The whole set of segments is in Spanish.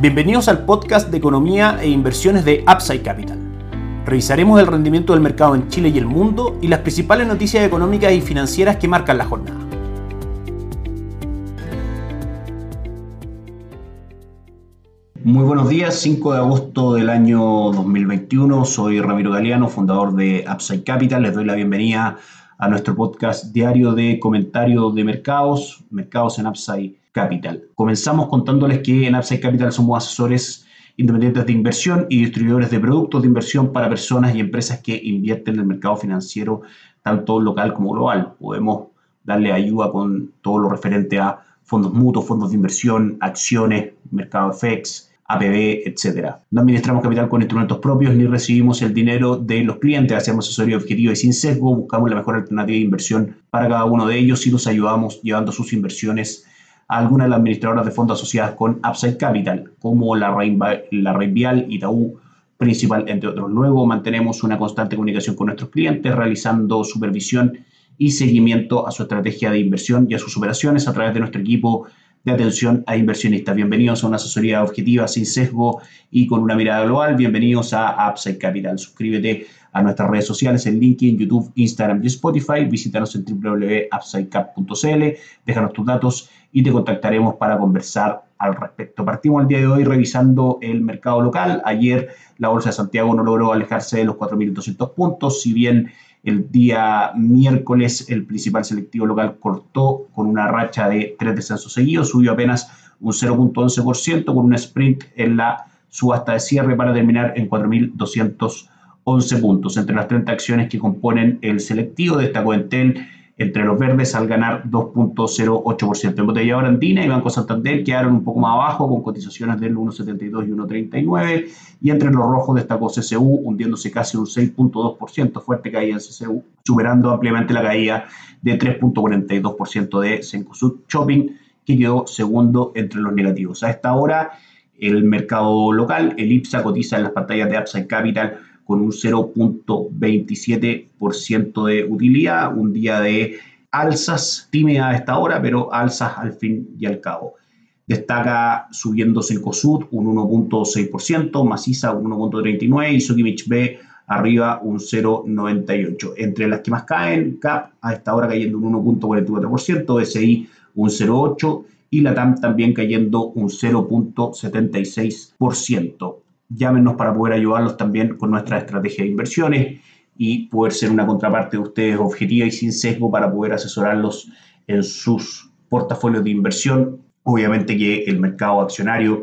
Bienvenidos al podcast de economía e inversiones de Upside Capital. Revisaremos el rendimiento del mercado en Chile y el mundo y las principales noticias económicas y financieras que marcan la jornada. Muy buenos días, 5 de agosto del año 2021. Soy Ramiro Galeano, fundador de Upside Capital. Les doy la bienvenida a nuestro podcast diario de comentario de mercados, mercados en Upside Capital. Comenzamos contándoles que en Upside Capital somos asesores independientes de inversión y distribuidores de productos de inversión para personas y empresas que invierten en el mercado financiero, tanto local como global. Podemos darle ayuda con todo lo referente a fondos mutuos, fondos de inversión, acciones, mercado FX, APB, etc. No administramos capital con instrumentos propios ni recibimos el dinero de los clientes, hacemos asesoría objetiva y sin sesgo, buscamos la mejor alternativa de inversión para cada uno de ellos y los ayudamos llevando sus inversiones a algunas de las administradoras de fondos asociadas con Upside Capital, como la, la Vial, Itaú, Principal, entre otros. Luego mantenemos una constante comunicación con nuestros clientes, realizando supervisión y seguimiento a su estrategia de inversión y a sus operaciones a través de nuestro equipo de atención a inversionistas. Bienvenidos a una asesoría objetiva, sin sesgo y con una mirada global. Bienvenidos a Upside Capital. Suscríbete a nuestras redes sociales en LinkedIn, YouTube, Instagram y Spotify. Visítanos en www.upsidecap.cl, déjanos tus datos y te contactaremos para conversar al respecto. Partimos el día de hoy revisando el mercado local. Ayer la Bolsa de Santiago no logró alejarse de los 4.200 puntos, si bien el día miércoles el principal selectivo local cortó con una racha de tres descensos seguidos, subió apenas un 0.11% con un sprint en la subasta de cierre para terminar en 4.211 puntos. Entre las 30 acciones que componen el selectivo destacó Entel entre los verdes al ganar 2.08%. En botella Andina y Banco Santander quedaron un poco más abajo con cotizaciones del 1.72 y 1.39 y entre los rojos destacó CCU hundiéndose casi un 6.2%, fuerte caída en CCU, superando ampliamente la caída de 3.42% de Cencosud Shopping que quedó segundo entre los negativos. A esta hora el mercado local, el IPSA cotiza en las pantallas de Upside Capital con un 0.27% de utilidad, un día de alzas tímidas a esta hora, pero alzas al fin y al cabo. Destaca subiendo Cencosud un 1.6%, Maciza un 1.39% y Sokimich B arriba un 0.98%. Entre las que más caen, CAP a esta hora cayendo un 1.44%, SI un 0.8% y la TAM también cayendo un 0.76% llámenos para poder ayudarlos también con nuestra estrategia de inversiones y poder ser una contraparte de ustedes objetiva y sin sesgo para poder asesorarlos en sus portafolios de inversión. Obviamente que el mercado accionario,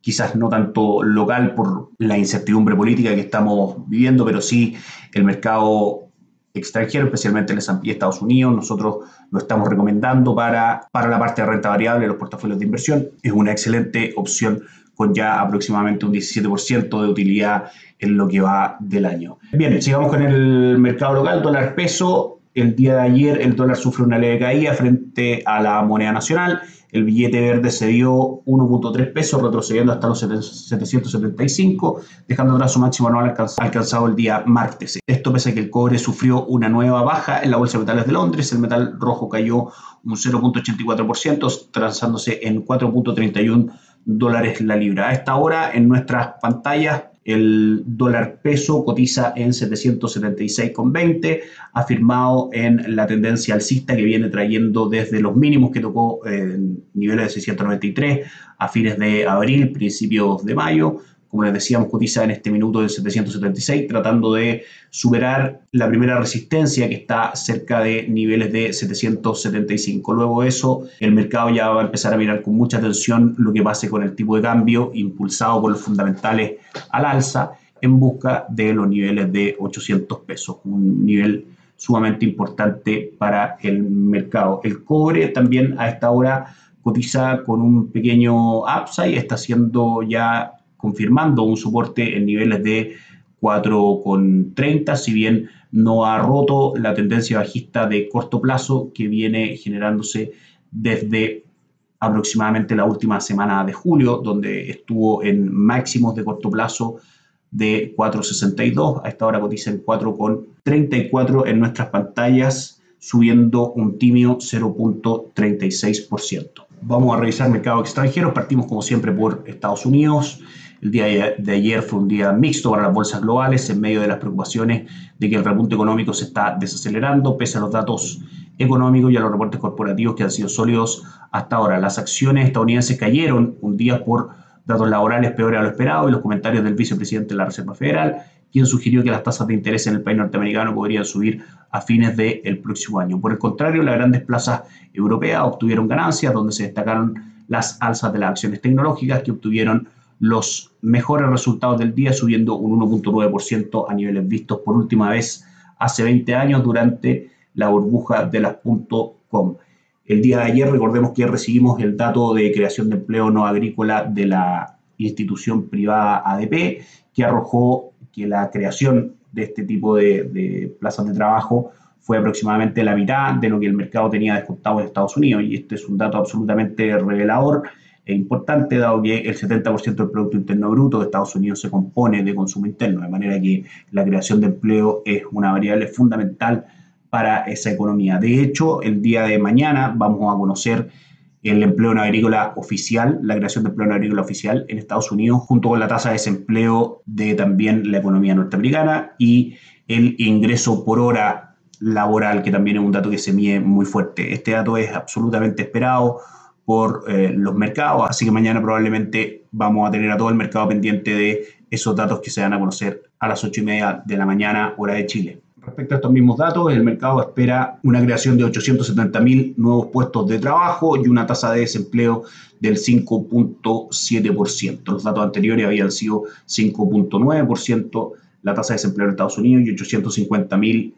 quizás no tanto local por la incertidumbre política que estamos viviendo, pero sí el mercado extranjero, especialmente el S&P Estados Unidos. Nosotros lo estamos recomendando para, para la parte de renta variable de los portafolios de inversión. Es una excelente opción con ya aproximadamente un 17% de utilidad en lo que va del año. Bien, sigamos con el mercado local, dólar peso. El día de ayer el dólar sufre una leve caída frente a la moneda nacional. El billete verde se dio 1.3 pesos, retrocediendo hasta los 775, dejando atrás su máximo anual alcanzado el día martes. Esto pese a que el cobre sufrió una nueva baja en la Bolsa de Metales de Londres. El metal rojo cayó un 0.84%, transándose en 4.31 dólares la libra. A esta hora en nuestras pantallas el dólar peso cotiza en 776,20, afirmado en la tendencia alcista que viene trayendo desde los mínimos que tocó en niveles de 693 a fines de abril, principios de mayo, como les decíamos, cotiza en este minuto de 776, tratando de superar la primera resistencia que está cerca de niveles de 775. Luego eso, el mercado ya va a empezar a mirar con mucha atención lo que pase con el tipo de cambio, impulsado por los fundamentales al alza, en busca de los niveles de 800 pesos, un nivel sumamente importante para el mercado. El cobre también a esta hora cotiza con un pequeño upside, está siendo ya confirmando un soporte en niveles de 4,30, si bien no ha roto la tendencia bajista de corto plazo que viene generándose desde aproximadamente la última semana de julio, donde estuvo en máximos de corto plazo de 4,62, a esta hora cotiza en 4,34 en nuestras pantallas, subiendo un timio 0.36%. Vamos a revisar mercados extranjeros. Partimos como siempre por Estados Unidos. El día de ayer fue un día mixto para las bolsas globales en medio de las preocupaciones de que el repunte económico se está desacelerando pese a los datos económicos y a los reportes corporativos que han sido sólidos hasta ahora. Las acciones estadounidenses cayeron un día por datos laborales peores a lo esperado y los comentarios del vicepresidente de la Reserva Federal, quien sugirió que las tasas de interés en el país norteamericano podrían subir a fines del próximo año. Por el contrario, las grandes plazas europeas obtuvieron ganancias, donde se destacaron las alzas de las acciones tecnológicas que obtuvieron los mejores resultados del día, subiendo un 1.9% a niveles vistos por última vez hace 20 años durante la burbuja de las .com. El día de ayer recordemos que recibimos el dato de creación de empleo no agrícola de la institución privada ADP, que arrojó que la creación de este tipo de, plazas de trabajo fue aproximadamente la mitad de lo que el mercado tenía descontado en Estados Unidos. Y este es un dato absolutamente revelador e importante, dado que el 70% del Producto Interno Bruto de Estados Unidos se compone de consumo interno, de manera que la creación de empleo es una variable fundamental para esa economía. De hecho, el día de mañana vamos a conocer el empleo no agrícola oficial, la creación de empleo no agrícola oficial en Estados Unidos, junto con la tasa de desempleo de también la economía norteamericana y el ingreso por hora laboral, que también es un dato que se mide muy fuerte. Este dato es absolutamente esperado por eh, los mercados, así que mañana probablemente vamos a tener a todo el mercado pendiente de esos datos que se van a conocer a las ocho y media de la mañana, hora de Chile. Respecto a estos mismos datos, el mercado espera una creación de 870.000 nuevos puestos de trabajo y una tasa de desempleo del 5.7%. Los datos anteriores habían sido 5.9% la tasa de desempleo en Estados Unidos y 850.000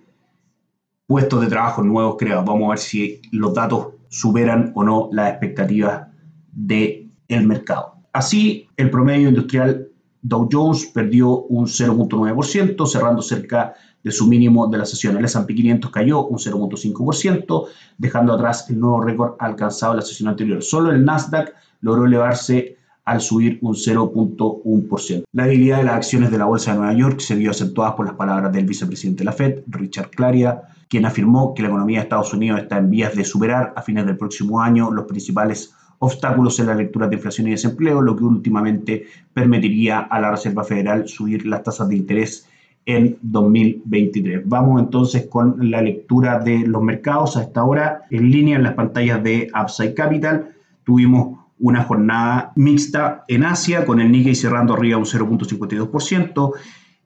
puestos de trabajo nuevos creados. Vamos a ver si los datos superan o no las expectativas del el mercado. Así, el promedio industrial Dow Jones perdió un 0.9%, cerrando cerca de su mínimo de la sesión. El S&P 500 cayó un 0.5%, dejando atrás el nuevo récord alcanzado en la sesión anterior. Solo el Nasdaq logró elevarse al subir un 0.1%. La debilidad de las acciones de la Bolsa de Nueva York se vio acentuada por las palabras del vicepresidente de la Fed, Richard Claria, quien afirmó que la economía de Estados Unidos está en vías de superar a fines del próximo año los principales obstáculos en la lectura de inflación y desempleo, lo que últimamente permitiría a la Reserva Federal subir las tasas de interés en 2023. Vamos entonces con la lectura de los mercados a esta hora en línea en las pantallas de Upside Capital. Tuvimos una jornada mixta en Asia con el Nikkei cerrando arriba un 0.52%,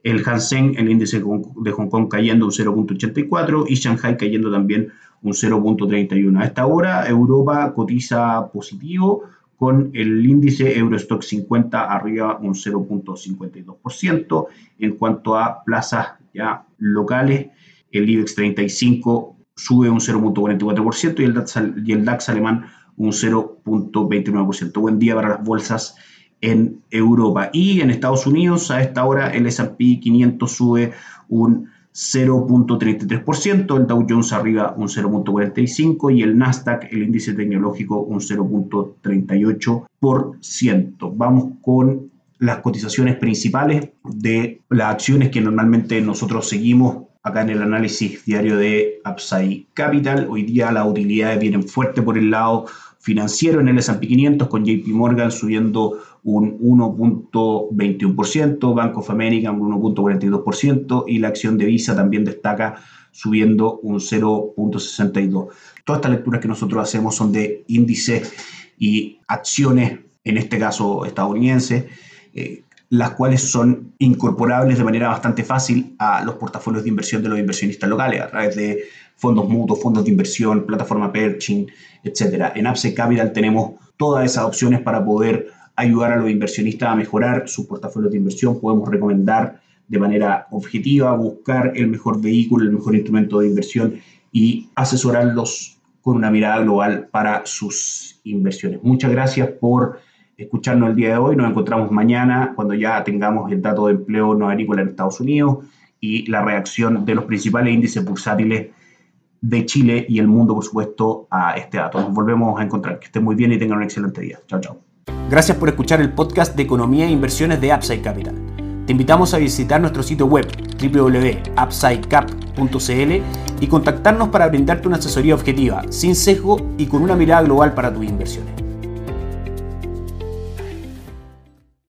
el Hansen, el índice de Hong Kong cayendo un 0.84 y Shanghai cayendo también un 0.31. A esta hora Europa cotiza positivo con el índice Eurostock 50 arriba un 0.52%. En cuanto a plazas ya locales, el IBEX 35 sube un 0.44% y y el DAX alemán un 0.29%. Buen día para las bolsas en Europa. Y en Estados Unidos, a esta hora, el SP 500 sube un 0.33%, el Dow Jones arriba un 0.45% y el Nasdaq, el índice tecnológico, un 0.38%. Vamos con las cotizaciones principales de las acciones que normalmente nosotros seguimos acá en el análisis diario de Upside Capital. Hoy día las utilidades vienen fuerte por el lado financiero en el S&P 500 con JP Morgan subiendo un 1.21%, Bank of America un 1.42% y la acción de Visa también destaca subiendo un 0.62%. Todas estas lecturas que nosotros hacemos son de índices y acciones, en este caso estadounidenses, eh, las cuales son incorporables de manera bastante fácil a los portafolios de inversión de los inversionistas locales a través de fondos mutuos, fondos de inversión, plataforma Pershing, etc. En Upside Capital tenemos todas esas opciones para poder ayudar a los inversionistas a mejorar sus portafolios de inversión. Podemos recomendar de manera objetiva, buscar el mejor vehículo, el mejor instrumento de inversión y asesorarlos con una mirada global para sus inversiones. Muchas gracias por escucharnos el día de hoy. Nos encontramos mañana cuando ya tengamos el dato de empleo no agrícola en Estados Unidos y la reacción de los principales índices bursátiles de Chile y el mundo, por supuesto, a este dato. Nos volvemos a encontrar. Que estén muy bien y tengan un excelente día. Chao, chao. Gracias por escuchar el podcast de Economía e Inversiones de Upside Capital. Te invitamos a visitar nuestro sitio web www.upsidecap.cl y contactarnos para brindarte una asesoría objetiva, sin sesgo y con una mirada global para tus inversiones.